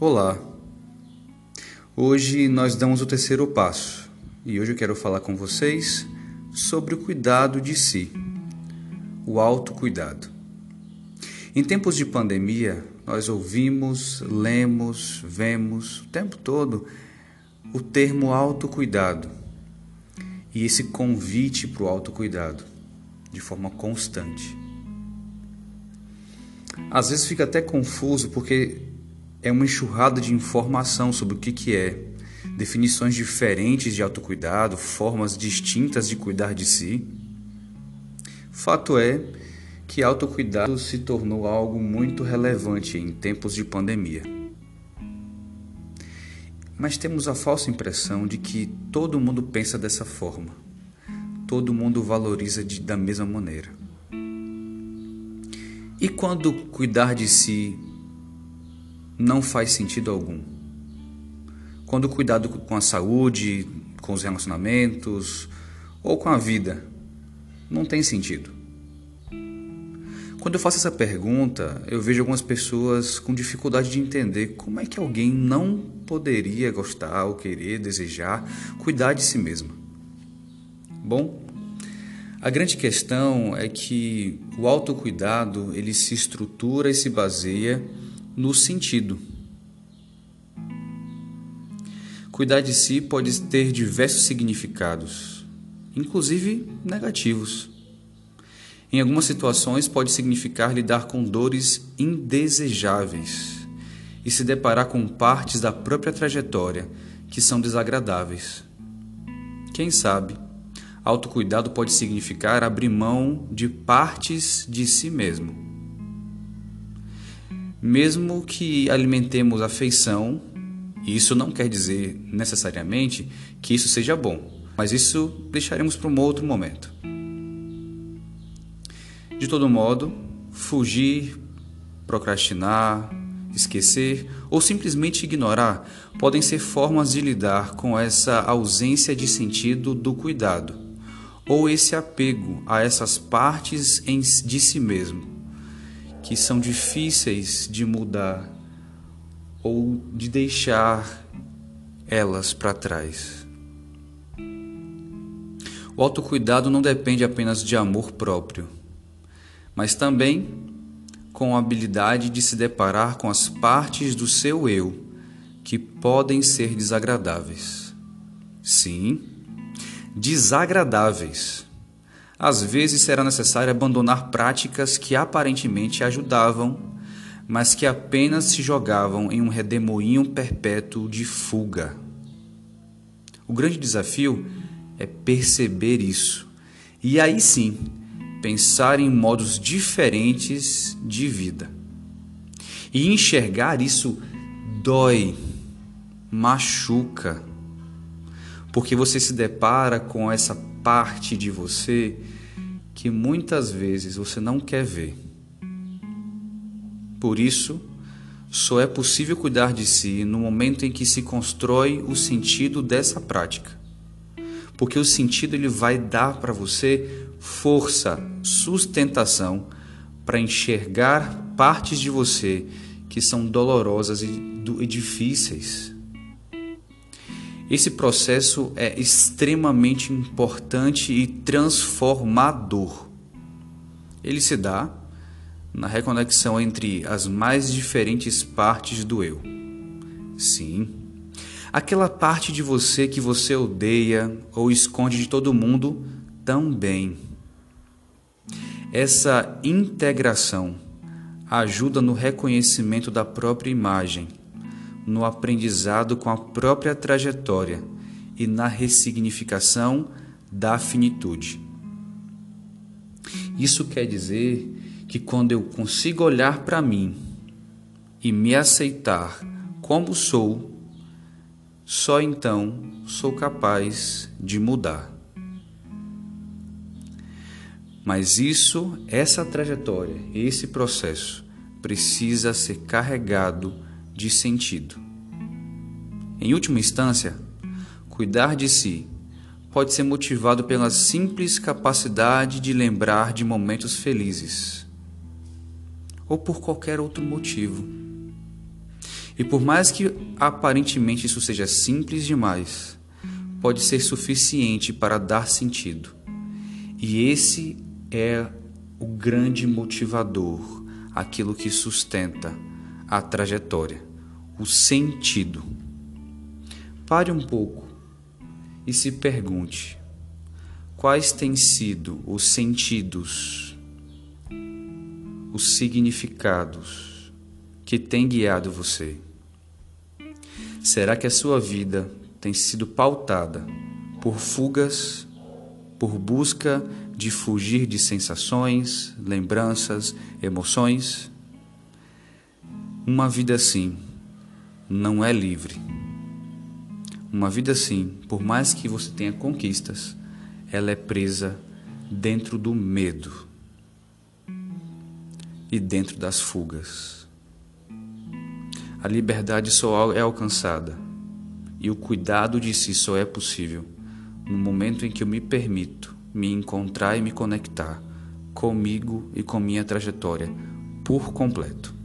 Olá! Hoje nós damos o terceiro passo e hoje eu quero falar com vocês sobre o cuidado de si, o autocuidado. Em tempos de pandemia, nós ouvimos, lemos, vemos o tempo todo o termo autocuidado e esse convite para o autocuidado de forma constante. Às vezes fica até confuso porque é uma enxurrada de informação sobre o que, que é, definições diferentes de autocuidado, formas distintas de cuidar de si. Fato é que autocuidado se tornou algo muito relevante em tempos de pandemia. Mas temos a falsa impressão de que todo mundo pensa dessa forma, todo mundo valoriza de, da mesma maneira. E quando cuidar de si não faz sentido algum. Quando o cuidado com a saúde, com os relacionamentos ou com a vida não tem sentido. Quando eu faço essa pergunta, eu vejo algumas pessoas com dificuldade de entender como é que alguém não poderia gostar ou querer, desejar cuidar de si mesmo. Bom, a grande questão é que o autocuidado ele se estrutura e se baseia no sentido. Cuidar de si pode ter diversos significados, inclusive negativos. Em algumas situações, pode significar lidar com dores indesejáveis e se deparar com partes da própria trajetória que são desagradáveis. Quem sabe, autocuidado pode significar abrir mão de partes de si mesmo mesmo que alimentemos afeição, isso não quer dizer necessariamente que isso seja bom, mas isso deixaremos para um outro momento. De todo modo, fugir, procrastinar, esquecer ou simplesmente ignorar podem ser formas de lidar com essa ausência de sentido do cuidado ou esse apego a essas partes de si mesmo que são difíceis de mudar ou de deixar elas para trás. O autocuidado não depende apenas de amor próprio, mas também com a habilidade de se deparar com as partes do seu eu que podem ser desagradáveis. Sim, desagradáveis às vezes será necessário abandonar práticas que aparentemente ajudavam, mas que apenas se jogavam em um redemoinho perpétuo de fuga. O grande desafio é perceber isso e aí sim pensar em modos diferentes de vida. E enxergar isso dói, machuca, porque você se depara com essa parte de você que muitas vezes você não quer ver. Por isso, só é possível cuidar de si no momento em que se constrói o sentido dessa prática. Porque o sentido ele vai dar para você força, sustentação para enxergar partes de você que são dolorosas e difíceis. Esse processo é extremamente importante e transformador. Ele se dá na reconexão entre as mais diferentes partes do eu. Sim, aquela parte de você que você odeia ou esconde de todo mundo também. Essa integração ajuda no reconhecimento da própria imagem no aprendizado com a própria trajetória e na ressignificação da finitude. Isso quer dizer que quando eu consigo olhar para mim e me aceitar como sou, só então sou capaz de mudar. Mas isso, essa trajetória, esse processo precisa ser carregado de sentido. Em última instância, cuidar de si pode ser motivado pela simples capacidade de lembrar de momentos felizes ou por qualquer outro motivo. E por mais que aparentemente isso seja simples demais, pode ser suficiente para dar sentido. E esse é o grande motivador, aquilo que sustenta a trajetória, o sentido. Pare um pouco e se pergunte: quais têm sido os sentidos, os significados que têm guiado você? Será que a sua vida tem sido pautada por fugas, por busca de fugir de sensações, lembranças, emoções? Uma vida assim não é livre. Uma vida assim, por mais que você tenha conquistas, ela é presa dentro do medo e dentro das fugas. A liberdade só é alcançada e o cuidado de si só é possível no momento em que eu me permito me encontrar e me conectar comigo e com minha trajetória por completo.